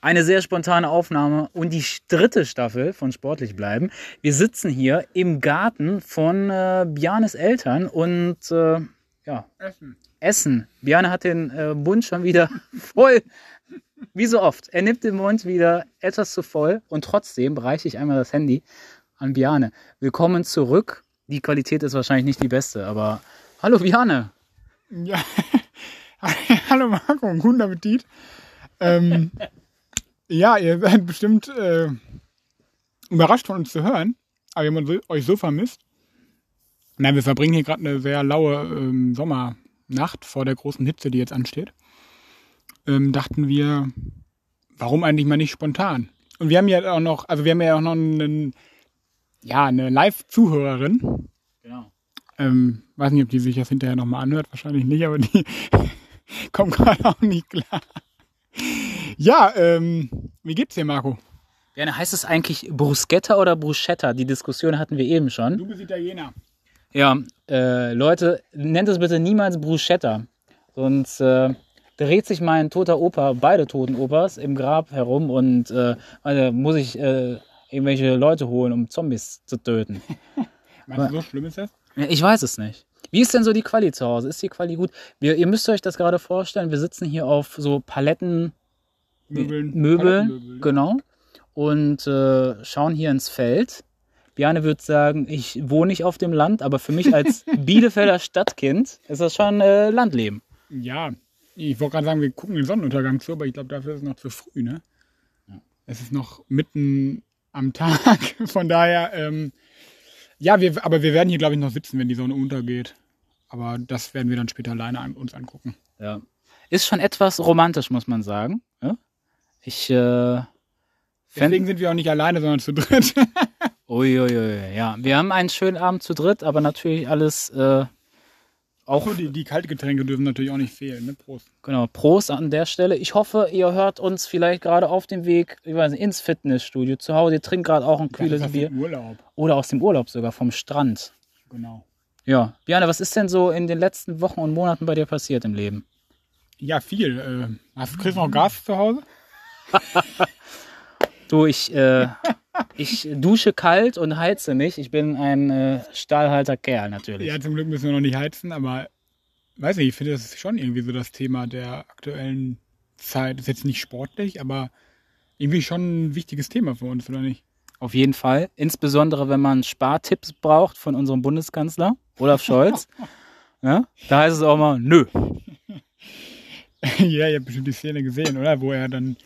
eine sehr spontane Aufnahme und die dritte Staffel von Sportlich bleiben. Wir sitzen hier im Garten von äh, Bjarnes Eltern und äh, ja, Essen. Essen. Bjarne hat den äh, Mund schon wieder voll. Wie so oft. Er nimmt den Mund wieder etwas zu voll und trotzdem reiche ich einmal das Handy an Bjarne. Willkommen zurück. Die Qualität ist wahrscheinlich nicht die beste, aber hallo Bjarne. Ja. Hallo Marco, guten Appetit. Ähm, ja, ihr seid bestimmt äh, überrascht von uns zu hören, aber wir haben euch so vermisst. Nein, wir verbringen hier gerade eine sehr laue ähm, Sommernacht vor der großen Hitze, die jetzt ansteht. Ähm, dachten wir, warum eigentlich mal nicht spontan? Und wir haben ja auch noch, also wir haben ja auch noch einen, ja, eine Live-Zuhörerin, Genau. ähm, weiß nicht, ob die sich das hinterher nochmal anhört, wahrscheinlich nicht, aber die kommt gerade auch nicht klar. Ja, ähm, wie geht's dir, Marco? Bjarne, heißt es eigentlich Bruschetta oder Bruschetta? Die Diskussion hatten wir eben schon. Du bist Italiener. Ja, äh, Leute, nennt es bitte niemals Bruschetta. Sonst äh, dreht sich mein toter Opa, beide toten Opas, im Grab herum und äh, also muss ich äh, irgendwelche Leute holen, um Zombies zu töten. Meinst du, so schlimm ist das? Ich weiß es nicht. Wie ist denn so die Quali zu Hause? Ist die Quali gut? Wir, ihr müsst euch das gerade vorstellen, wir sitzen hier auf so Paletten, Möbeln. Möbeln, genau, und äh, schauen hier ins Feld. Bjarne würde sagen, ich wohne nicht auf dem Land, aber für mich als Bielefelder Stadtkind ist das schon äh, Landleben. Ja, ich wollte gerade sagen, wir gucken den Sonnenuntergang zu, aber ich glaube, dafür ist es noch zu früh, ne? Es ist noch mitten am Tag, von daher, ähm, ja, wir, aber wir werden hier, glaube ich, noch sitzen, wenn die Sonne untergeht. Aber das werden wir dann später alleine an, uns angucken. Ja. Ist schon etwas romantisch, muss man sagen. Ich, äh, Deswegen sind wir auch nicht alleine, sondern zu dritt. Uiuiui, ja. Wir haben einen schönen Abend zu dritt, aber natürlich alles äh, auch die, die Kaltgetränke dürfen natürlich auch nicht fehlen, ne? Prost. Genau, Prost an der Stelle. Ich hoffe, ihr hört uns vielleicht gerade auf dem Weg ich weiß nicht, ins Fitnessstudio zu Hause. Ihr trinkt gerade auch ein kühles ist Bier. im Urlaub. Oder aus dem Urlaub sogar, vom Strand. Genau. Ja. Björn, was ist denn so in den letzten Wochen und Monaten bei dir passiert im Leben? Ja, viel. Äh, hast, kriegst du noch Gas zu Hause? Du, ich, äh, ich dusche kalt und heize nicht. Ich bin ein äh, stahlhalter Kerl natürlich. Ja, zum Glück müssen wir noch nicht heizen, aber weiß nicht, ich finde, das ist schon irgendwie so das Thema der aktuellen Zeit. Ist jetzt nicht sportlich, aber irgendwie schon ein wichtiges Thema für uns, oder nicht? Auf jeden Fall. Insbesondere, wenn man Spartipps braucht von unserem Bundeskanzler, Olaf Scholz. ja, da heißt es auch mal, nö. ja, ihr habt bestimmt die Szene gesehen, oder? Wo er dann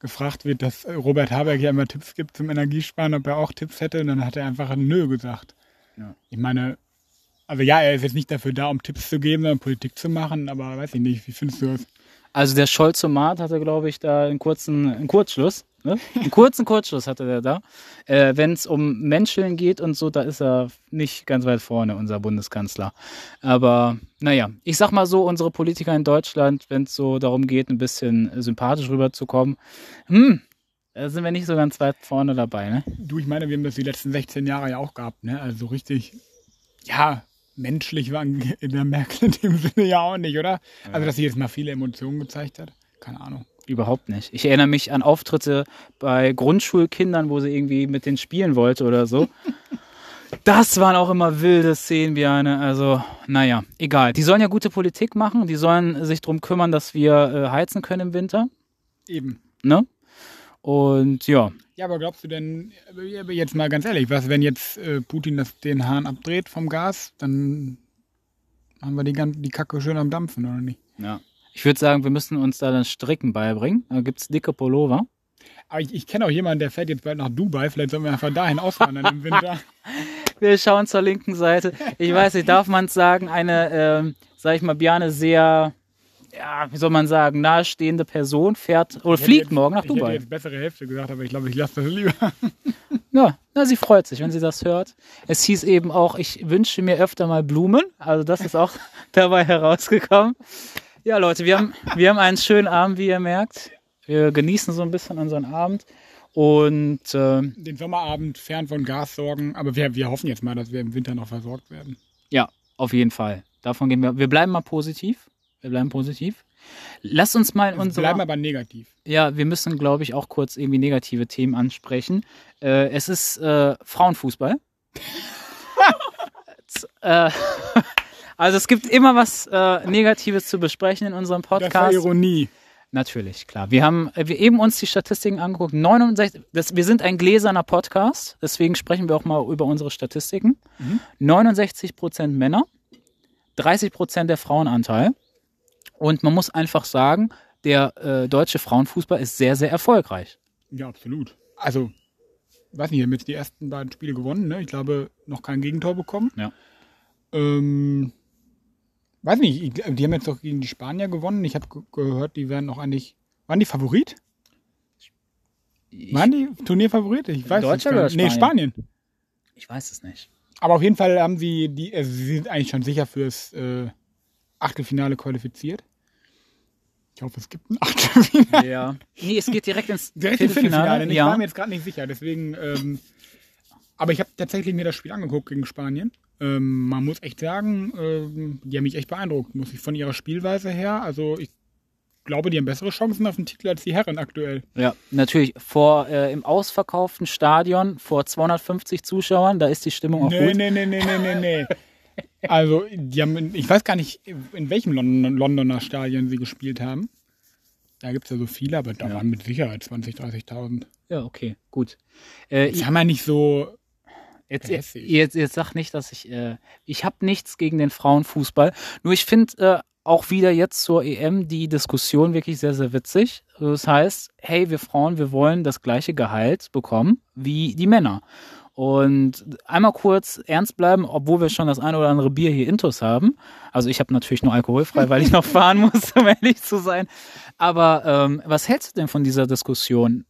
gefragt wird, dass Robert Habeck ja immer Tipps gibt zum Energiesparen, ob er auch Tipps hätte. Und dann hat er einfach ein Nö gesagt. Ja. Ich meine, also ja, er ist jetzt nicht dafür da, um Tipps zu geben, sondern Politik zu machen, aber weiß ich nicht, wie findest du das? Also der Scholzomat hatte, glaube ich, da einen kurzen einen Kurzschluss. Ne? Einen kurzen Kurzschluss hatte der da. Äh, Wenn es um Menscheln geht und so, da ist er nicht ganz weit vorne, unser Bundeskanzler. Aber naja, ich sag mal so, unsere Politiker in Deutschland, wenn es so darum geht, ein bisschen sympathisch rüberzukommen, hm, da sind wir nicht so ganz weit vorne dabei. Ne? Du, ich meine, wir haben das die letzten 16 Jahre ja auch gehabt, ne? Also so richtig, ja, menschlich war in der Merkel in dem Sinne ja auch nicht, oder? Also, dass sie jetzt mal viele Emotionen gezeigt hat. Keine Ahnung. Überhaupt nicht. Ich erinnere mich an Auftritte bei Grundschulkindern, wo sie irgendwie mit denen spielen wollte oder so. Das waren auch immer wilde Szenen, Björne. Also, naja, egal. Die sollen ja gute Politik machen. Die sollen sich darum kümmern, dass wir äh, heizen können im Winter. Eben. Ne? Und ja, Ja, aber glaubst du denn, jetzt mal ganz ehrlich, was, wenn jetzt äh, Putin das, den Hahn abdreht vom Gas, dann haben wir die, gan- die Kacke schön am Dampfen, oder nicht? ja. Ich würde sagen, wir müssen uns da dann Stricken beibringen. Da gibt's dicke Pullover. Aber ich, ich kenne auch jemanden, der fährt jetzt bald nach Dubai. Vielleicht sollen wir einfach dahin auswandern im Winter. Wir schauen zur linken Seite. Ich weiß nicht, darf man es sagen, eine, ähm, sag ich mal, Björne sehr, ja, wie soll man sagen, nahestehende Person fährt oder Ich hätte fliegt jetzt- morgen nach Ich hätte Dubai. jetzt bessere Hälfte gesagt, aber ich glaube, ich lasse das lieber. Ja, na, sie freut sich, wenn sie das hört. Es hieß eben auch, ich wünsche mir öfter mal Blumen. Also das ist auch dabei herausgekommen. Ja, Leute, wir haben, wir haben einen schönen Abend, wie ihr merkt. Wir genießen so ein bisschen unseren Abend. Und äh, Den Sommerabend fern von Gas sorgen. Aber wir, wir hoffen jetzt mal, dass wir im Winter noch versorgt werden. ja, auf jeden Fall. Davon gehen wir. Wir bleiben mal positiv. Wir bleiben positiv. Lass uns mal in Wir unserer... bleiben aber negativ. Ja, wir müssen, glaube ich, auch kurz irgendwie negative Themen ansprechen. Äh, es ist äh, Frauenfußball. Äh, also es gibt immer was äh, Negatives zu besprechen in unserem Das war Podcast. Ironie. Natürlich, klar. Wir haben äh, wir eben uns die Statistiken angeguckt. 69, das, wir sind ein gläserner Podcast, deswegen sprechen wir auch mal über unsere Statistiken. 69 Prozent Männer, 30 Prozent der Frauenanteil. Und man muss einfach sagen, der äh, deutsche Frauenfußball ist sehr, sehr erfolgreich. Ja, absolut. Also, weiß nicht, wir haben jetzt die ersten beiden Spiele gewonnen, ne? Ich glaube, noch kein Gegentor bekommen. Ja. Ähm, weiß nicht, ich, die haben jetzt doch gegen die Spanier gewonnen. Ich habe ge gehört, die wären noch eigentlich. Waren die Favorit? Waren die Turnierfavorit? Ich weiß Deutschland oder nicht. Nee, Spanien? Spanien. Ich weiß es nicht. Aber auf jeden Fall haben sie die, also sie sind eigentlich schon sicher fürs äh, Achtelfinale qualifiziert. Ich hoffe, es gibt ein Achtelfinale. Ja. Nee, es geht direkt ins Direkt im Viertelfinale. Ich Ja. war mir jetzt gerade nicht sicher, deswegen. Ähm, aber ich habe tatsächlich mir das Spiel angeguckt gegen Spanien. Ähm, man muss echt sagen, ähm, die haben mich echt beeindruckt, muss ich von ihrer Spielweise her. Also ich glaube, die haben bessere Chancen auf den Titel als die Herren aktuell. Ja, natürlich. Vor äh, im ausverkauften Stadion vor 250 Zuschauern, da ist die Stimmung auch Nee, gut. nee, nee, nee, nee, nee, nee. Also, die haben, ich weiß gar nicht, in welchem London, Londoner Stadion sie gespielt haben. Da gibt es ja so viele, aber da Ja. waren mit Sicherheit 20.000, 30.000. Ja, okay, gut. Äh, Die haben ja nicht so. Jetzt, jetzt, jetzt, jetzt sag nicht, dass ich, äh, ich habe nichts gegen den Frauenfußball. Nur ich finde äh, auch wieder jetzt zur EM die Diskussion wirklich sehr, sehr witzig. Das heißt, hey, wir Frauen, wir wollen das gleiche Gehalt bekommen wie die Männer. Und einmal kurz ernst bleiben, obwohl wir schon das eine oder andere Bier hier intus haben. Also ich habe natürlich nur alkoholfrei, weil ich noch fahren muss, um ehrlich zu sein. Aber ähm, was hältst du denn von dieser Diskussion?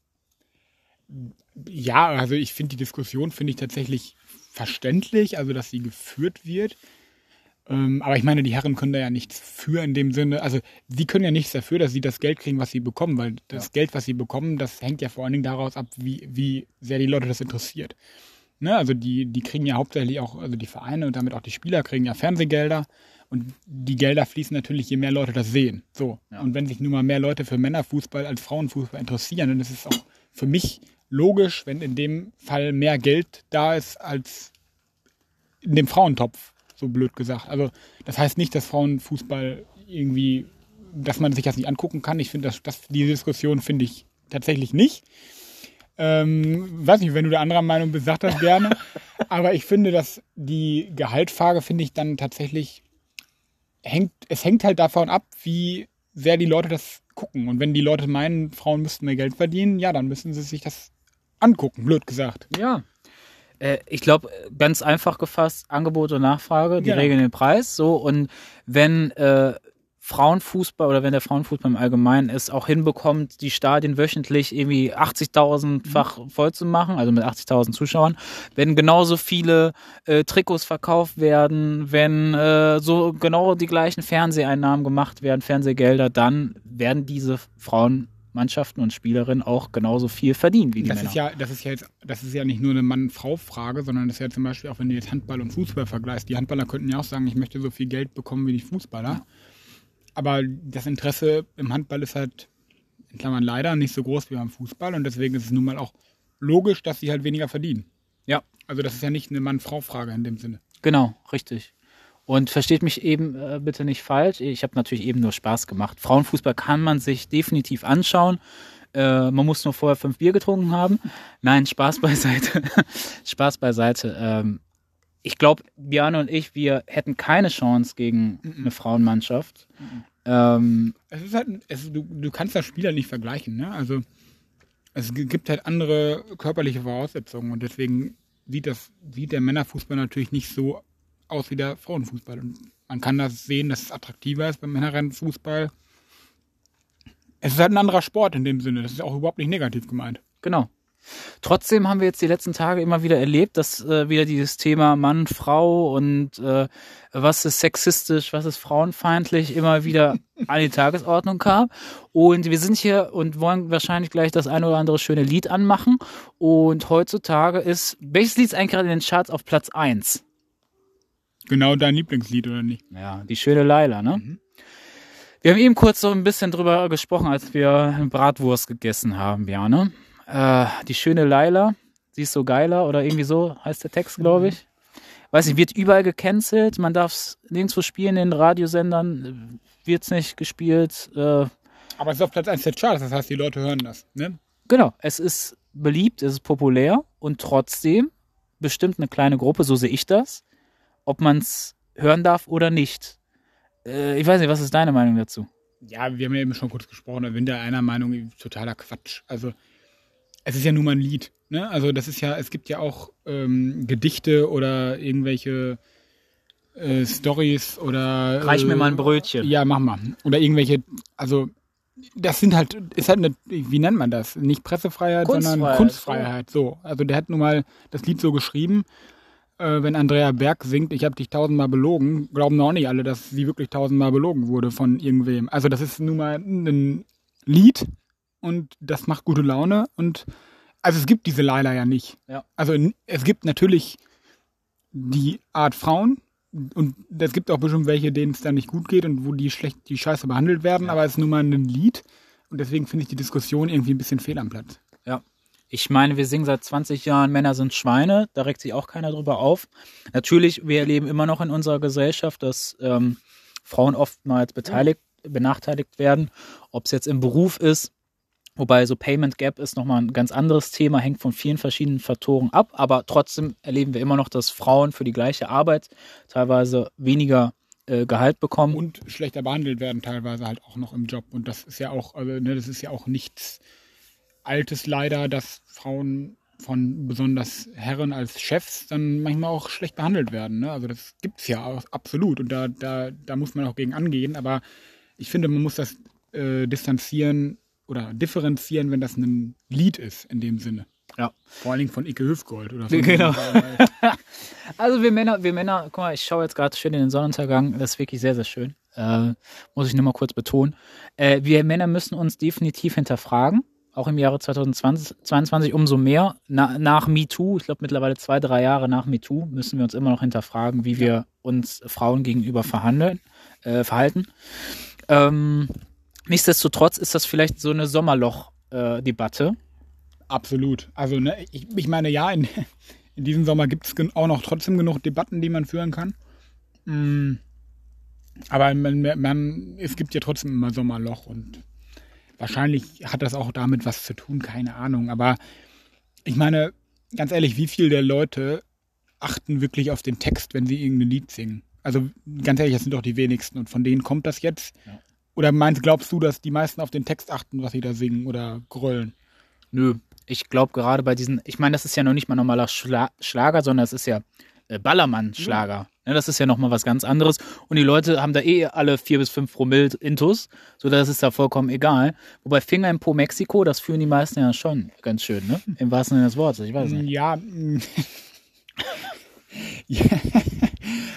Ja, also ich finde die Diskussion finde ich tatsächlich verständlich, also dass sie geführt wird. Ähm, aber ich meine, die Herren können da ja nichts für in dem Sinne. Also sie können ja nichts dafür, dass sie das Geld kriegen, was sie bekommen, weil das Ja. Geld, was sie bekommen, das hängt ja vor allen Dingen daraus ab, wie, wie sehr die Leute das interessiert. Ne? Also die, die kriegen ja hauptsächlich auch, also die Vereine und damit auch die Spieler kriegen ja Fernsehgelder. Und die Gelder fließen natürlich, je mehr Leute das sehen. So. Ja. Und wenn sich nun mal mehr Leute für Männerfußball als Frauenfußball interessieren, dann ist es auch für mich logisch, wenn in dem Fall mehr Geld da ist als in dem Frauentopf, so blöd gesagt. Also das heißt nicht, dass Frauenfußball irgendwie, dass man sich das nicht angucken kann. Ich finde, das, das, diese Diskussion finde ich tatsächlich nicht. Ähm, weiß nicht, wenn du der anderer Meinung bist, sag das gerne. Aber ich finde, dass die Gehaltfrage finde ich dann tatsächlich hängt, es hängt halt davon ab, wie sehr die Leute das gucken. Und wenn die Leute meinen, Frauen müssten mehr Geld verdienen, ja, dann müssen sie sich das angucken, blöd gesagt. Ja. Äh, ich glaube, ganz einfach gefasst, Angebot und Nachfrage, die Genau. regeln den Preis. So, und wenn äh, Frauenfußball oder wenn der Frauenfußball im Allgemeinen es auch hinbekommt, die Stadien wöchentlich irgendwie 80.000-fach voll zu machen, also mit 80.000 Zuschauern, wenn genauso viele äh, Trikots verkauft werden, wenn äh, so genau die gleichen Fernseheinnahmen gemacht werden, Fernsehgelder, dann werden diese Frauenmannschaften und Spielerinnen auch genauso viel verdienen wie die Das Männer. ist ja, das ist ja jetzt, das ist ja nicht nur eine Mann-Frau-Frage, sondern das ist ja zum Beispiel auch, wenn du jetzt Handball und Fußball vergleichst. Die Handballer könnten ja auch sagen, ich möchte so viel Geld bekommen wie die Fußballer. Aber das Interesse im Handball ist halt, in Klammern leider, nicht so groß wie beim Fußball und deswegen ist es nun mal auch logisch, dass sie halt weniger verdienen. Ja. Also das ist ja nicht eine Mann-Frau-Frage in dem Sinne. Genau, richtig. Und versteht mich eben äh, bitte nicht falsch. Ich habe natürlich eben nur Spaß gemacht. Frauenfußball kann man sich definitiv anschauen. Äh, man muss nur vorher fünf Bier getrunken haben. Nein, Spaß beiseite. Spaß beiseite. Ähm, ich glaube, Björn und ich, wir hätten keine Chance gegen eine Frauenmannschaft. Ähm, Es ist halt, es, du, du kannst das Spiel halt nicht vergleichen, ne? Also es gibt halt andere körperliche Voraussetzungen und deswegen sieht das, sieht der Männerfußball natürlich nicht so aus wie der Frauenfußball. Und man kann das sehen, dass es attraktiver ist beim Männerrennfußball. Es ist halt ein anderer Sport in dem Sinne. Das ist auch überhaupt nicht negativ gemeint. Genau. Trotzdem haben wir jetzt die letzten Tage immer wieder erlebt, dass äh, wieder dieses Thema Mann, Frau und äh, was ist sexistisch, was ist frauenfeindlich immer wieder an die Tagesordnung kam. Und wir sind hier und wollen wahrscheinlich gleich das eine oder andere schöne Lied anmachen. Und heutzutage ist, welches Lied ist eigentlich gerade in den Charts auf Platz 1? Genau dein Lieblingslied, oder nicht? Ja, die schöne Laila, ne? Wir haben eben kurz so ein bisschen drüber gesprochen, als wir Bratwurst gegessen haben, Björn. Äh, die schöne Laila, sie ist so geiler oder irgendwie so heißt der Text, glaube ich. Weiß nicht, wird überall gecancelt, man darf es nirgendwo spielen in den Radiosendern, wird es nicht gespielt. Äh, Aber es ist auf Platz 1 der Charts, das heißt, die Leute hören das. Ne? genau, es ist beliebt, es ist populär und trotzdem bestimmt eine kleine Gruppe, so sehe ich das, ob man es hören darf oder nicht. Äh, ich weiß nicht, was ist deine Meinung dazu? Ja, wir haben ja eben schon kurz gesprochen, da bin der einer Meinung, totaler Quatsch. Also, es ist ja nun mal ein Lied. Ne? Also, das ist ja, es gibt ja auch ähm, Gedichte oder irgendwelche äh, Stories oder. Reich mir äh, mal ein Brötchen. Ja, mach mal. Oder irgendwelche, also, das sind halt, ist halt eine, wie nennt man das? Nicht Pressefreiheit, sondern Kunstfreiheit, Kunstfreiheit. So. Also, der hat nun mal das Lied so geschrieben. Äh, wenn Andrea Berg singt, ich habe dich tausendmal belogen, glauben noch nicht alle, dass sie wirklich tausendmal belogen wurde von irgendwem. Also das ist nun mal ein Lied und das macht gute Laune und also es gibt diese Laila ja nicht. Ja. Also es gibt natürlich die Art Frauen und es gibt auch bestimmt welche, denen es dann nicht gut geht und wo die schlecht, die scheiße behandelt werden, Ja. aber es ist nun mal ein Lied und deswegen finde ich die Diskussion irgendwie ein bisschen fehl am Platz. Ja. Ich meine, wir singen seit 20 Jahren Männer sind Schweine, da regt sich auch keiner drüber auf. Natürlich, wir erleben immer noch in unserer Gesellschaft, dass ähm, Frauen oftmals beteiligt, benachteiligt werden, ob es jetzt im Beruf ist, wobei so Payment Gap ist nochmal ein ganz anderes Thema, hängt von vielen verschiedenen Faktoren ab, aber trotzdem erleben wir immer noch, dass Frauen für die gleiche Arbeit teilweise weniger äh, Gehalt bekommen. und schlechter behandelt werden teilweise halt auch noch im Job. Und das ist ja auch, also ne, das ist ja auch nichts Altes leider, dass Frauen von besonders Herren als Chefs dann manchmal auch schlecht behandelt werden. Ne? Also das gibt's ja auch absolut und da, da, da muss man auch gegen angehen. Aber ich finde, man muss das äh, distanzieren oder differenzieren, wenn das ein Lied ist in dem Sinne. Ja. Vor allen Dingen von Icke Hüfgold oder so. Genau. Also wir Männer, wir Männer, guck mal, ich schaue jetzt gerade schön in den Sonnenuntergang, das ist wirklich sehr, sehr schön. Äh, muss ich nur mal kurz betonen. Äh, wir Männer müssen uns definitiv hinterfragen, auch im Jahre 2022 umso mehr. Na, nach MeToo, ich glaube mittlerweile zwei, drei Jahre nach MeToo, müssen wir uns immer noch hinterfragen, wie wir uns Frauen gegenüber verhandeln, äh, verhalten. Ähm, nichtsdestotrotz ist das vielleicht so eine Sommerloch-Debatte. Absolut. Also, ne, ich, ich meine, ja, in, in diesem Sommer gibt es auch noch trotzdem genug Debatten, die man führen kann. Mm, Aber man, man, es gibt ja trotzdem immer Sommerloch und wahrscheinlich hat das auch damit was zu tun, keine Ahnung. Aber ich meine, ganz ehrlich, wie viel der Leute achten wirklich auf den Text, wenn sie irgendein Lied singen? Also ganz ehrlich, das sind doch die wenigsten und von denen kommt das jetzt. Ja. Oder meinst, glaubst du, dass die meisten auf den Text achten, was sie da singen oder gröllen? Nö, ich glaube gerade bei diesen, ich meine, das ist ja noch nicht mal normaler Schla Schlager, sondern es ist ja äh, Ballermann-Schlager. Ne, das ist ja nochmal was ganz anderes. Und die Leute haben da eh alle vier bis fünf Promille Intus, so dass es da vollkommen egal. Wobei Finger im Po Mexiko, das fühlen die meisten ja schon ganz schön, ne? Im wahrsten Sinne des Wortes, ich weiß nicht. Ja. mm. ja.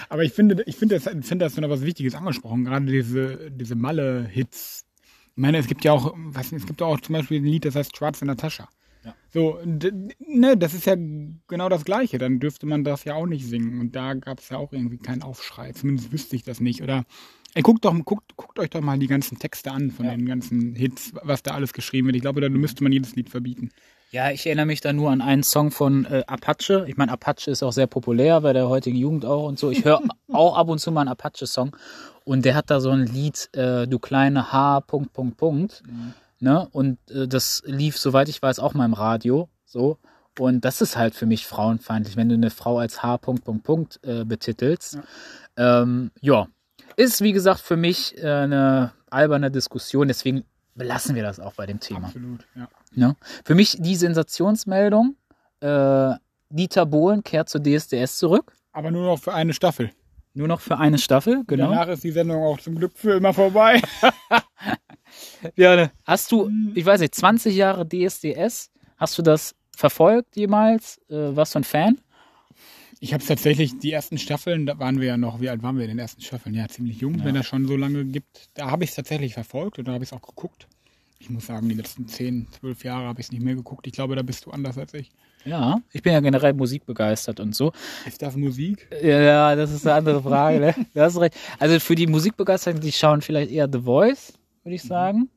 Aber ich finde, ich finde, das, finde das noch was Wichtiges angesprochen, gerade diese, diese Malle-Hits. Ich meine, es gibt ja auch, was, es gibt auch zum Beispiel ein Lied, das heißt Schwarz in der Tasche. Ja. So, ne, das ist ja genau das Gleiche. Dann dürfte man das ja auch nicht singen. Und da gab es ja auch irgendwie keinen Aufschrei. Zumindest wüsste ich das nicht. Oder ey, guckt, doch, guckt, guckt euch doch mal die ganzen Texte an von Ja. den ganzen Hits, was da alles geschrieben wird. Ich glaube, da müsste man jedes Lied verbieten. Ja, ich erinnere mich da nur an einen Song von äh, Apache. Ich meine, Apache ist auch sehr populär bei der heutigen Jugend auch und so. Ich höre auch ab und zu mal einen Apache-Song und der hat da so ein Lied, äh, du kleine H, Punkt, Punkt, Punkt. Ne? Und äh, das lief, soweit ich weiß, auch mal im Radio. So. Und das ist halt für mich frauenfeindlich, wenn du eine Frau als H, Punkt, Punkt, Punkt äh, betitelst. Ja. Ähm, ja. Ist, wie gesagt, für mich äh, eine alberne Diskussion, deswegen belassen wir das auch bei dem Thema. Absolut, ja. Ne? Für mich die Sensationsmeldung, äh, Dieter Bohlen kehrt zur DSDS zurück. Aber nur noch für eine Staffel. Nur noch für eine Staffel, genau. Danach ist die Sendung auch zum Glück für immer vorbei. Ja, ne. Hast du, ich weiß nicht, 20 Jahre DSDS, hast du das verfolgt jemals? Äh, warst du ein Fan? Ich habe es tatsächlich, die ersten Staffeln, da waren wir ja noch, wie alt waren wir in den ersten Staffeln? Ja, ziemlich jung, Ja. wenn das schon so lange gibt. Da habe ich es tatsächlich verfolgt und da habe ich es auch geguckt. Ich muss sagen, die letzten 10, 12 Jahre habe ich es nicht mehr geguckt. Ich glaube, da bist du anders als ich. Ja, ich bin ja generell musikbegeistert und so. Ist das Musik? Ja, das ist eine andere Frage. Ne? Du hast recht. Also für die Musikbegeisterten, die schauen vielleicht eher The Voice, würde ich sagen.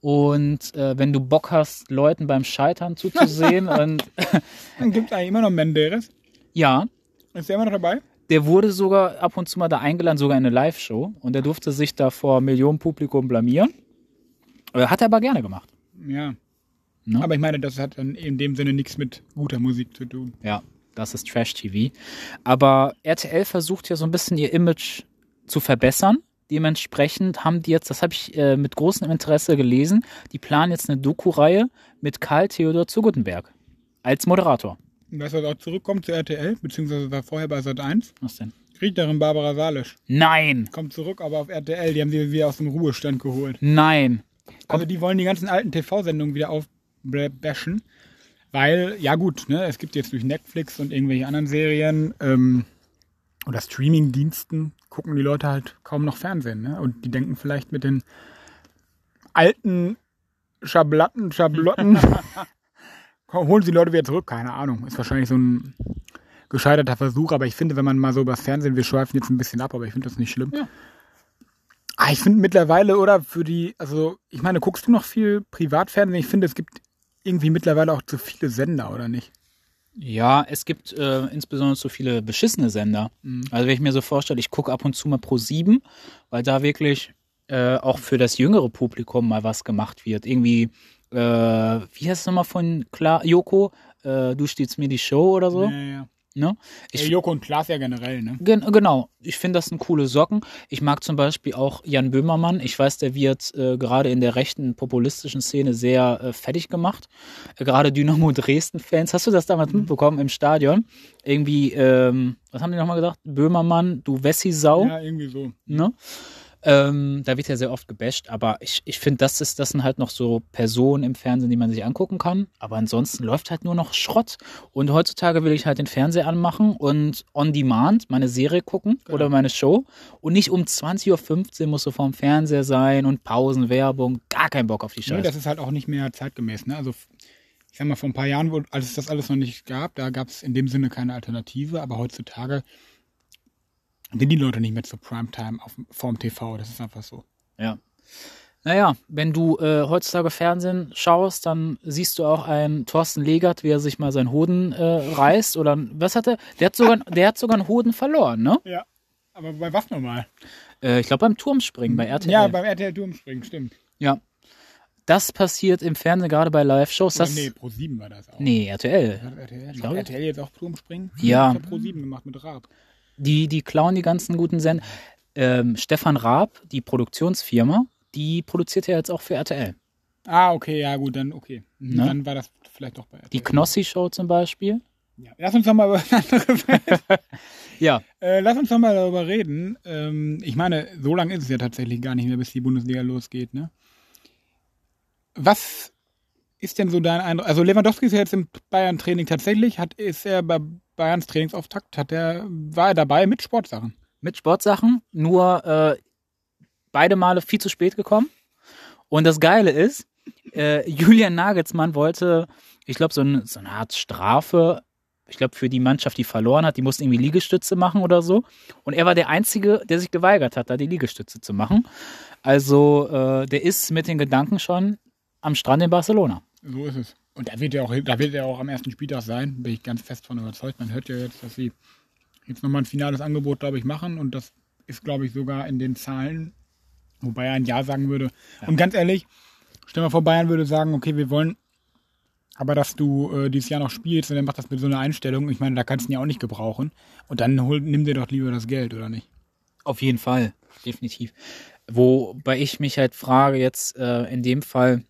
Und äh, wenn du Bock hast, Leuten beim Scheitern zuzusehen und Dann gibt es eigentlich immer noch Menderes. ja, Ist der immer noch dabei? der wurde sogar ab und zu mal da eingeladen, sogar in eine Live-Show. Und der durfte sich da vor Millionen Publikum blamieren. Äh, Hat er aber gerne gemacht. Ja. Ne? Aber ich meine, das hat dann in dem Sinne nichts mit guter Musik zu tun. Ja, das ist Trash-TV. Aber RTL versucht ja so ein bisschen ihr Image zu verbessern. Dementsprechend haben die jetzt, das habe ich äh, mit großem Interesse gelesen, die planen jetzt eine Doku-Reihe mit Karl Theodor zu Guttenberg als Moderator. Und weißt du, was auch zurückkommt zu RTL, beziehungsweise war vorher bei Sat 1? Was denn? Richterin Barbara Salisch. Nein, Kommt zurück, aber auf RTL. Die haben sie wieder aus dem Ruhestand geholt. nein. Also die wollen die ganzen alten TV-Sendungen wieder aufbashen. Weil, ja gut, ne, es gibt jetzt durch Netflix und irgendwelche anderen Serien ähm, oder Streaming-Diensten gucken die Leute halt kaum noch Fernsehen. Ne? Und die denken vielleicht mit den alten Schablatten, Schablotten, holen sie die Leute wieder zurück. Keine Ahnung. Ist wahrscheinlich so ein gescheiterter Versuch, aber ich finde, wenn man mal so übers Fernsehen, wir schweifen jetzt ein bisschen ab, aber ich finde das nicht schlimm. Ja. Ah, ich finde mittlerweile, oder für die, also ich meine, guckst du noch viel Privatfernsehen? Ich finde, es gibt irgendwie mittlerweile auch zu viele Sender, oder nicht? Ja, es gibt äh, insbesondere so viele beschissene Sender. Also wenn ich mir so vorstelle, ich gucke ab und zu mal pro 7, weil da wirklich äh, auch für das jüngere Publikum mal was gemacht wird. Irgendwie, äh, wie heißt es nochmal von Klar Joko? Äh, du stehst mir die Show oder so. Ja, ja. Ne? Ich Joko und Klaas ja generell, ne? Gen genau, ich finde das sind coole Socken. Ich mag zum Beispiel auch Jan Böhmermann. Ich weiß, der wird äh, gerade in der rechten populistischen Szene sehr äh, fertig gemacht. Äh, gerade Dynamo Dresden-Fans. Hast du das damals mitbekommen im Stadion? Irgendwie, ähm, was haben die nochmal gesagt? Böhmermann, du Wessi-Sau. Ja, irgendwie so. Ne? Ähm, da wird ja sehr oft gebasht, aber ich, ich finde, das, ist, das sind halt noch so Personen im Fernsehen, die man sich angucken kann. Aber ansonsten läuft halt nur noch Schrott. Und heutzutage will ich halt den Fernseher anmachen und on demand meine Serie gucken Genau. oder meine Show. Und nicht um 20.15 Uhr muss so vorm Fernseher sein und Pausen, Werbung. Gar keinen Bock auf die Scheiße. das ist halt auch nicht mehr zeitgemäß, ne? Also ich sag mal, vor ein paar Jahren, als es das alles noch nicht gab, da gab es in dem Sinne keine Alternative, aber heutzutage sind die Leute nicht mehr zur Primetime auf, vorm TV. Das ist einfach so. Ja. Naja, wenn du äh, heutzutage Fernsehen schaust, dann siehst du auch einen Thorsten Legert, wie er sich mal seinen Hoden äh, reißt. Oder was hat er? Der hat sogar, der hat sogar einen Hoden verloren, ne? Ja. Aber bei was nochmal? Äh, ich glaube beim Turmspringen bei RTL. Ja, beim RTL Turmspringen, stimmt. Ja. Das passiert im Fernsehen gerade bei Live-Shows. Das, nee, Pro 7 war das auch. nee, RTL. RTL, Ich Macht RTL jetzt auch Turmspringen? Ja. Hat Pro 7 gemacht mit Raab. Die, die klauen die ganzen guten Sender. Ähm, Stefan Raab, die Produktionsfirma, die produziert ja jetzt auch für RTL. Ah, okay, ja gut, dann okay. Mhm, Ne? Dann war das vielleicht doch bei RTL. Die Knossi-Show zum Beispiel. ja. Lass uns doch mal über andere Ja. Äh, lass uns doch mal darüber reden. Ähm, ich meine, so lange ist es ja tatsächlich gar nicht mehr, bis die Bundesliga losgeht. Ne? Was ist denn so dein Eindruck? Also Lewandowski ist ja jetzt im Bayern-Training tatsächlich. Hat, ist er bei Bayerns Trainingsauftakt? Hat er, war er dabei mit Sportsachen? mit Sportsachen, nur äh, beide Male viel zu spät gekommen. Und das Geile ist, äh, Julian Nagelsmann wollte, ich glaube, so, ein, so eine Art Strafe, ich glaube, für die Mannschaft, die verloren hat, die mussten irgendwie Liegestütze machen oder so. Und er war der Einzige, der sich geweigert hat, da die Liegestütze zu machen. Also, äh, der ist mit den Gedanken schon am Strand in Barcelona. So ist es. Und da wird er auch, da wird er auch am ersten Spieltag sein, bin ich ganz fest von überzeugt. Man hört ja jetzt, dass sie jetzt nochmal ein finales Angebot, glaube ich, machen. Und das ist, glaube ich, sogar in den Zahlen, wo Bayern Ja sagen würde. Und ganz ehrlich, stell mal vor, Bayern würde sagen, okay, wir wollen aber, dass du äh, dieses Jahr noch spielst und dann macht das mit so einer Einstellung. Ich meine, da kannst du ihn ja auch nicht gebrauchen. Und dann hol, nimm dir doch lieber das Geld, oder nicht? Auf jeden Fall, definitiv. Wobei ich mich halt frage jetzt äh, in dem Fall,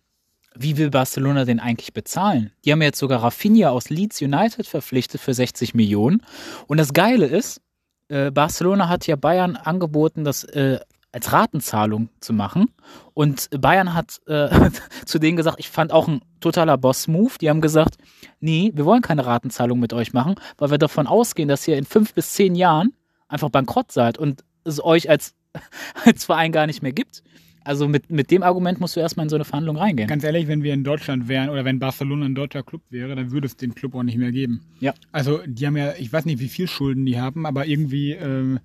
wie will Barcelona denn eigentlich bezahlen? Die haben jetzt sogar Rafinha aus Leeds United verpflichtet für 60 Millionen. Und das Geile ist, äh, Barcelona hat ja Bayern angeboten, das äh, als Ratenzahlung zu machen. Und Bayern hat äh, zu denen gesagt, ich fand auch ein totaler Boss-Move. Die haben gesagt, nee, wir wollen keine Ratenzahlung mit euch machen, weil wir davon ausgehen, dass ihr in fünf bis zehn Jahren einfach bankrott seid und es euch als, als Verein gar nicht mehr gibt. Also mit, mit dem Argument musst du erstmal in so eine Verhandlung reingehen. Ganz ehrlich, wenn wir in Deutschland wären oder wenn Barcelona ein deutscher Club wäre, dann würde es den Club auch nicht mehr geben. Ja. Also die haben ja, ich weiß nicht, wie viel Schulden die haben, aber irgendwie, äh,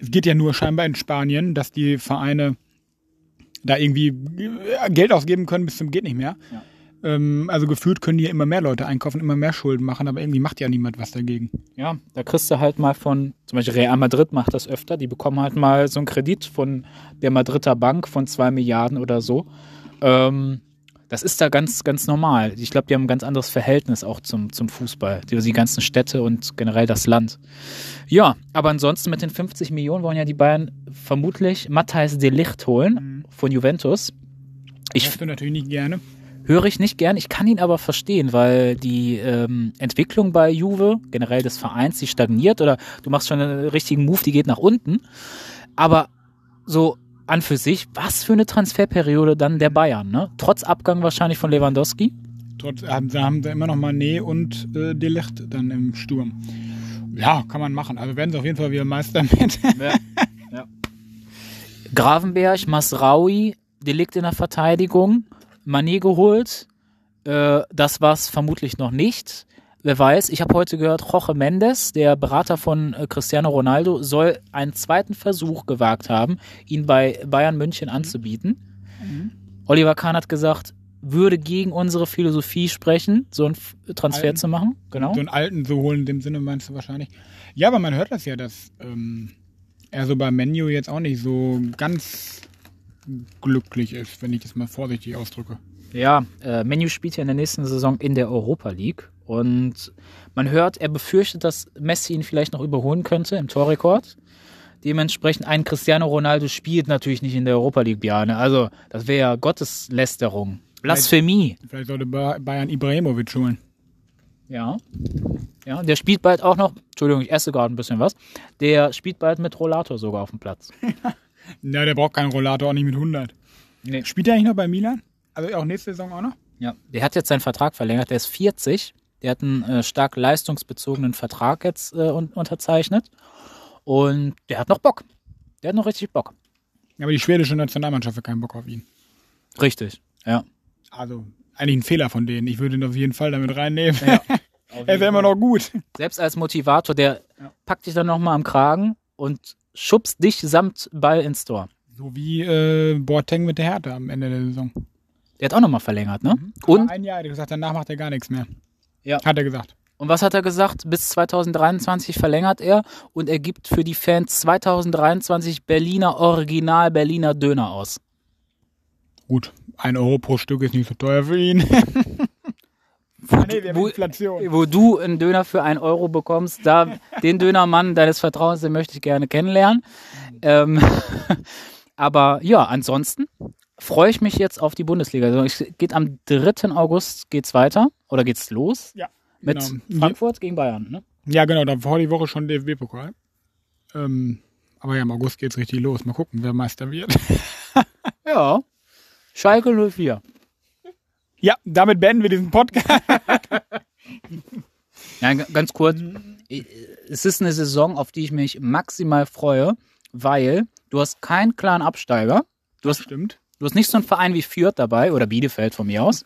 es geht ja nur scheinbar in Spanien, dass die Vereine da irgendwie äh, Geld ausgeben können bis zum geht nicht mehr. Ja. Ähm, also gefühlt können die ja immer mehr Leute einkaufen, immer mehr Schulden machen, aber irgendwie macht ja niemand was dagegen. Ja, da kriegst du halt mal von, zum Beispiel Real Madrid macht das öfter, die bekommen halt mal so einen Kredit von der Madrider Bank von zwei Milliarden oder so. Ähm, das ist da ganz, ganz normal. Ich glaube, die haben ein ganz anderes Verhältnis auch zum, zum Fußball, die, die ganzen Städte und generell das Land. Ja, aber ansonsten mit den 50 Millionen wollen ja die Bayern vermutlich Matthijs de Ligt holen von Juventus. Ich du natürlich nicht gerne. Höre ich nicht gern. Ich kann ihn aber verstehen, weil die ähm, Entwicklung bei Juve, generell des Vereins, die stagniert oder du machst schon einen richtigen Move, die geht nach unten. Aber so an für sich, was für eine Transferperiode dann der Bayern, ne? Trotz Abgang wahrscheinlich von Lewandowski. Trotz, haben, da haben sie immer noch Mané und äh, De Ligt dann im Sturm. Ja, kann man machen. Also werden sie auf jeden Fall wieder Meister mit. Ja. Gravenberg, Masraui, Delikt in der Verteidigung, Mané geholt. Äh, das war's vermutlich noch nicht. Wer weiß, ich habe heute gehört, Jorge Mendes, der Berater von äh, Cristiano Ronaldo, soll einen zweiten Versuch gewagt haben, ihn bei Bayern München anzubieten. Oliver Kahn hat gesagt, würde gegen unsere Philosophie sprechen, so einen Transfer Alten. zu machen. Genau. So einen alten so holen, in dem Sinne meinst du wahrscheinlich. Ja, aber man hört das ja, dass ähm, er so beim Menu jetzt auch nicht so ganz glücklich ist, wenn ich das mal vorsichtig ausdrücke. Ja, äh, Menu spielt ja in der nächsten Saison in der Europa League und man hört, er befürchtet, dass Messi ihn vielleicht noch überholen könnte im Torrekord. Dementsprechend ein Cristiano Ronaldo spielt natürlich nicht in der Europa League, Bjane. Also das wäre ja Gotteslästerung. Blasphemie. Vielleicht sollte Ba- Bayern Ibrahimovic holen. Ja. Ja, der spielt bald auch noch, Entschuldigung, ich esse gerade ein bisschen was, der spielt bald mit Rollator sogar auf dem Platz. Na, der braucht keinen Rollator, auch nicht mit 100. Nee. Spielt er eigentlich noch bei Milan? Also auch nächste Saison auch noch? Ja, der hat jetzt seinen Vertrag verlängert. Der ist 40. Der hat einen äh, stark leistungsbezogenen Vertrag jetzt äh, un unterzeichnet. Und der hat noch Bock. Der hat noch richtig Bock. Aber die schwedische Nationalmannschaft hat keinen Bock auf ihn. Richtig. Ja. Also eigentlich ein Fehler von denen. Ich würde ihn auf jeden Fall damit reinnehmen. er ist ja immer noch gut. Selbst als Motivator, der packt dich dann nochmal am Kragen und schubst dich samt Ball ins Tor. So wie äh, Boateng mit der Hertha am Ende der Saison. Der hat auch nochmal verlängert, ne? Aber Und, ein Jahr hat er gesagt, danach macht er gar nichts mehr. Ja. Hat er gesagt. und was hat er gesagt? Bis 2023 verlängert er und er gibt für die Fans 2023 Berliner Original Berliner Döner aus. Gut, ein Euro pro Stück ist nicht so teuer für ihn. ah, nee, wo- Inflation. wo du einen Döner für einen Euro bekommst, da den Dönermann deines Vertrauens, den möchte ich gerne kennenlernen. Ähm, aber ja, ansonsten freue ich mich jetzt auf die Bundesliga. Also es geht am 3. August geht's weiter oder geht's los Ja, mit genau. Frankfurt gegen Bayern. Ne? Ja, genau, da vor die Woche schon DFB-Pokal. Ähm, aber ja, im August geht's richtig los. Mal gucken, wer Meister wird. Ja, Schalke 04. ja, damit beenden wir diesen Podcast. Ja, ganz kurz. Es ist eine Saison, auf die ich mich maximal freue, weil du hast keinen klaren Absteiger. Du hast Stimmt. Du hast nicht so einen Verein wie Fürth dabei oder Bielefeld von mir aus.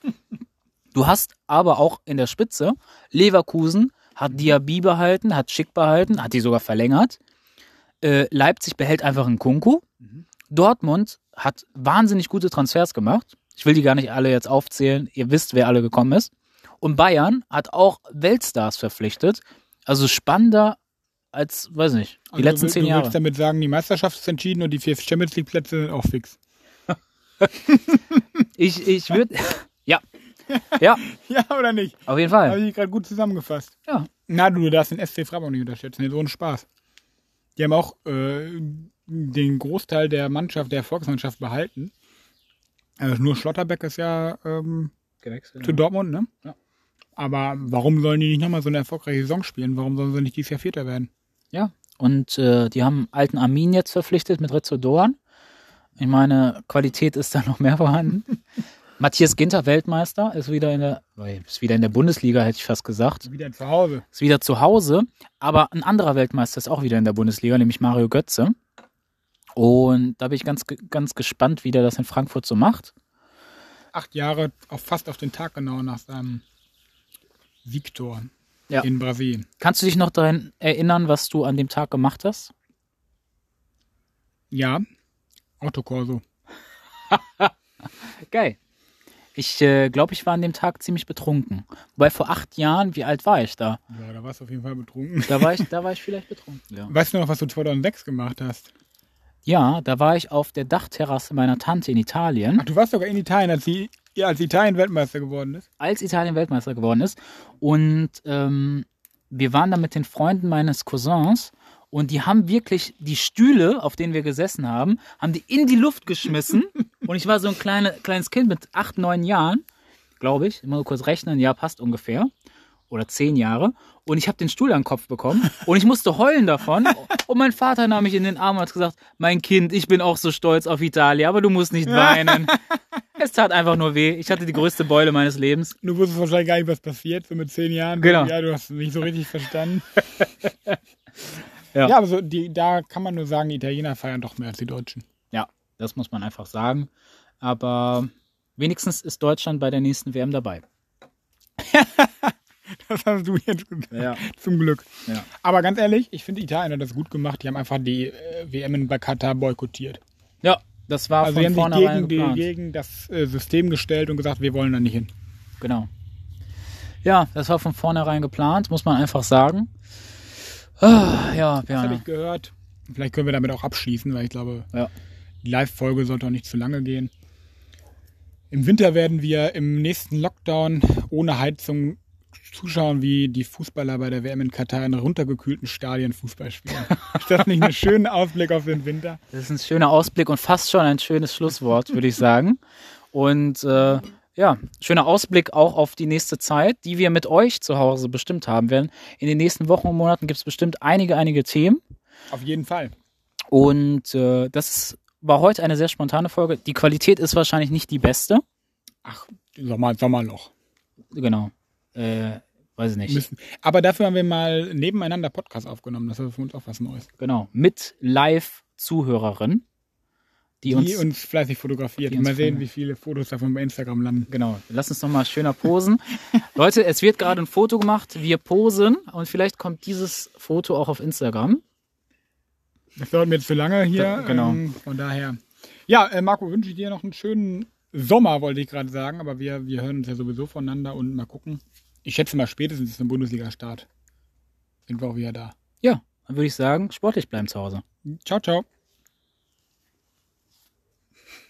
Du hast aber auch in der Spitze Leverkusen hat Diaby behalten, hat Schick behalten, hat die sogar verlängert. Äh, Leipzig behält einfach einen Kunku. Dortmund hat wahnsinnig gute Transfers gemacht. Ich will die gar nicht alle jetzt aufzählen. Ihr wisst, wer alle gekommen ist. Und Bayern hat auch Weltstars verpflichtet. Also spannender als, weiß nicht, die Also letzten du, zehn du Jahre. willst damit sagen, die Meisterschaft ist entschieden und die vier Champions League Plätze sind auch fix. Ich, ich würde, ja, ja, Ja, oder nicht? auf jeden Fall. Habe ich gerade gut zusammengefasst. Ja. Na, du darfst den SC Freiburg nicht unterschätzen. Jetzt ohne Spaß. Die haben auch äh, den Großteil der Mannschaft, der Volksmannschaft behalten. Also nur Schlotterbeck ist ja ähm, gewechselt. zu Dortmund, ne? Ja. Aber warum sollen die nicht nochmal so eine erfolgreiche Saison spielen? Warum sollen sie nicht dieses Jahr Vierter werden? Ja, und äh, die haben alten Armin jetzt verpflichtet mit Rizzo Doan. Ich meine, Qualität ist da noch mehr vorhanden. Matthias Ginter, Weltmeister, ist wieder in der, oh, ist wieder in der Bundesliga, hätte ich fast gesagt. Wieder zu Hause. Ist wieder zu Hause. Aber ein anderer Weltmeister ist auch wieder in der Bundesliga, nämlich Mario Götze. Und da bin ich ganz, ganz gespannt, wie der das in Frankfurt so macht. Acht Jahre, auch fast auf den Tag genau nach seinem Siegtor Ja. in Brasilien. Kannst du dich noch daran erinnern, was du an dem Tag gemacht hast? Ja, Autokorso. Geil. Ich äh, glaube, ich war an dem Tag ziemlich betrunken. Wobei vor acht Jahren, wie alt war ich da? Ja, da warst du auf jeden Fall betrunken. Da war ich, da war ich vielleicht betrunken. Ja. Weißt du noch, was du 2006 gemacht hast? Ja, da war ich auf der Dachterrasse meiner Tante in Italien. Ach, du warst sogar in Italien, als, sie, ja, als Italien Weltmeister geworden ist. als Italien Weltmeister geworden ist. Und ähm, wir waren da mit den Freunden meines Cousins und die haben wirklich die Stühle, auf denen wir gesessen haben, haben die in die Luft geschmissen. und ich war so ein kleine, kleines Kind mit acht, neun Jahren, glaube ich. Immer so kurz rechnen, ja, passt ungefähr. Oder zehn Jahre. Und ich habe den Stuhl an den Kopf bekommen und ich musste heulen davon. Und mein Vater nahm mich in den Arm und hat gesagt, mein Kind, ich bin auch so stolz auf Italien, aber du musst nicht weinen. Es tat einfach nur weh. Ich hatte die größte Beule meines Lebens. Du wusstest wahrscheinlich gar nicht, was passiert, so mit zehn Jahren. Genau. Ja, du hast es nicht so richtig verstanden. Ja. ja, aber so, die, da kann man nur sagen, die Italiener feiern doch mehr als die Deutschen. Ja, das muss man einfach sagen. Aber wenigstens ist Deutschland bei der nächsten WM dabei. Das hast du jetzt gesagt. Ja. Zum Glück. Ja. Aber ganz ehrlich, ich finde, Italien hat das gut gemacht. Die haben einfach die äh, WM in bei Katar boykottiert. Ja, das war Also die von haben sich vornherein gegen, die, geplant. gegen das äh, System gestellt und gesagt, wir wollen da nicht hin. Genau. Ja, das war von vornherein geplant, muss man einfach sagen. Ah, ja, Das habe ich gehört. Vielleicht können wir damit auch abschließen, weil ich glaube, Ja. die Live-Folge sollte auch nicht zu lange gehen. Im Winter werden wir im nächsten Lockdown ohne Heizung zuschauen, wie die Fußballer bei der WM in Katar in runtergekühlten Stadien Fußball spielen. Ist das nicht ein schöner Ausblick auf den Winter? Das ist ein schöner Ausblick und fast schon ein schönes Schlusswort, würde ich sagen. Und äh, ja, schöner Ausblick auch auf die nächste Zeit, die wir mit euch zu Hause bestimmt haben werden. In den nächsten Wochen und Monaten gibt es bestimmt einige, einige Themen. Auf jeden Fall. Und äh, das war heute eine sehr spontane Folge. Die Qualität ist wahrscheinlich nicht die beste. Ach, Sommer, Sommerloch. Genau. Äh, weiß ich nicht. Müssen. Aber dafür haben wir mal nebeneinander Podcast aufgenommen. Das ist für uns auch was Neues. Genau. Mit Live-Zuhörerin, die, Die uns. uns, fleißig fotografiert. Mal sehen, wie viele Fotos davon bei Instagram landen. Genau. Lass uns nochmal schöner posen. Leute, es wird gerade ein Foto gemacht. Wir posen und vielleicht kommt dieses Foto auch auf Instagram. Das dauert mir jetzt zu lange hier. Da- genau. Ähm, von daher. Ja, äh, Marco, wünsche ich dir noch einen schönen Sommer, wollte ich gerade sagen. Aber wir, wir hören uns ja sowieso voneinander und mal gucken. Ich schätze mal spätestens zum Bundesliga-Start sind wir auch wieder da. Ja, dann würde ich sagen, sportlich bleiben zu Hause. Ciao, ciao.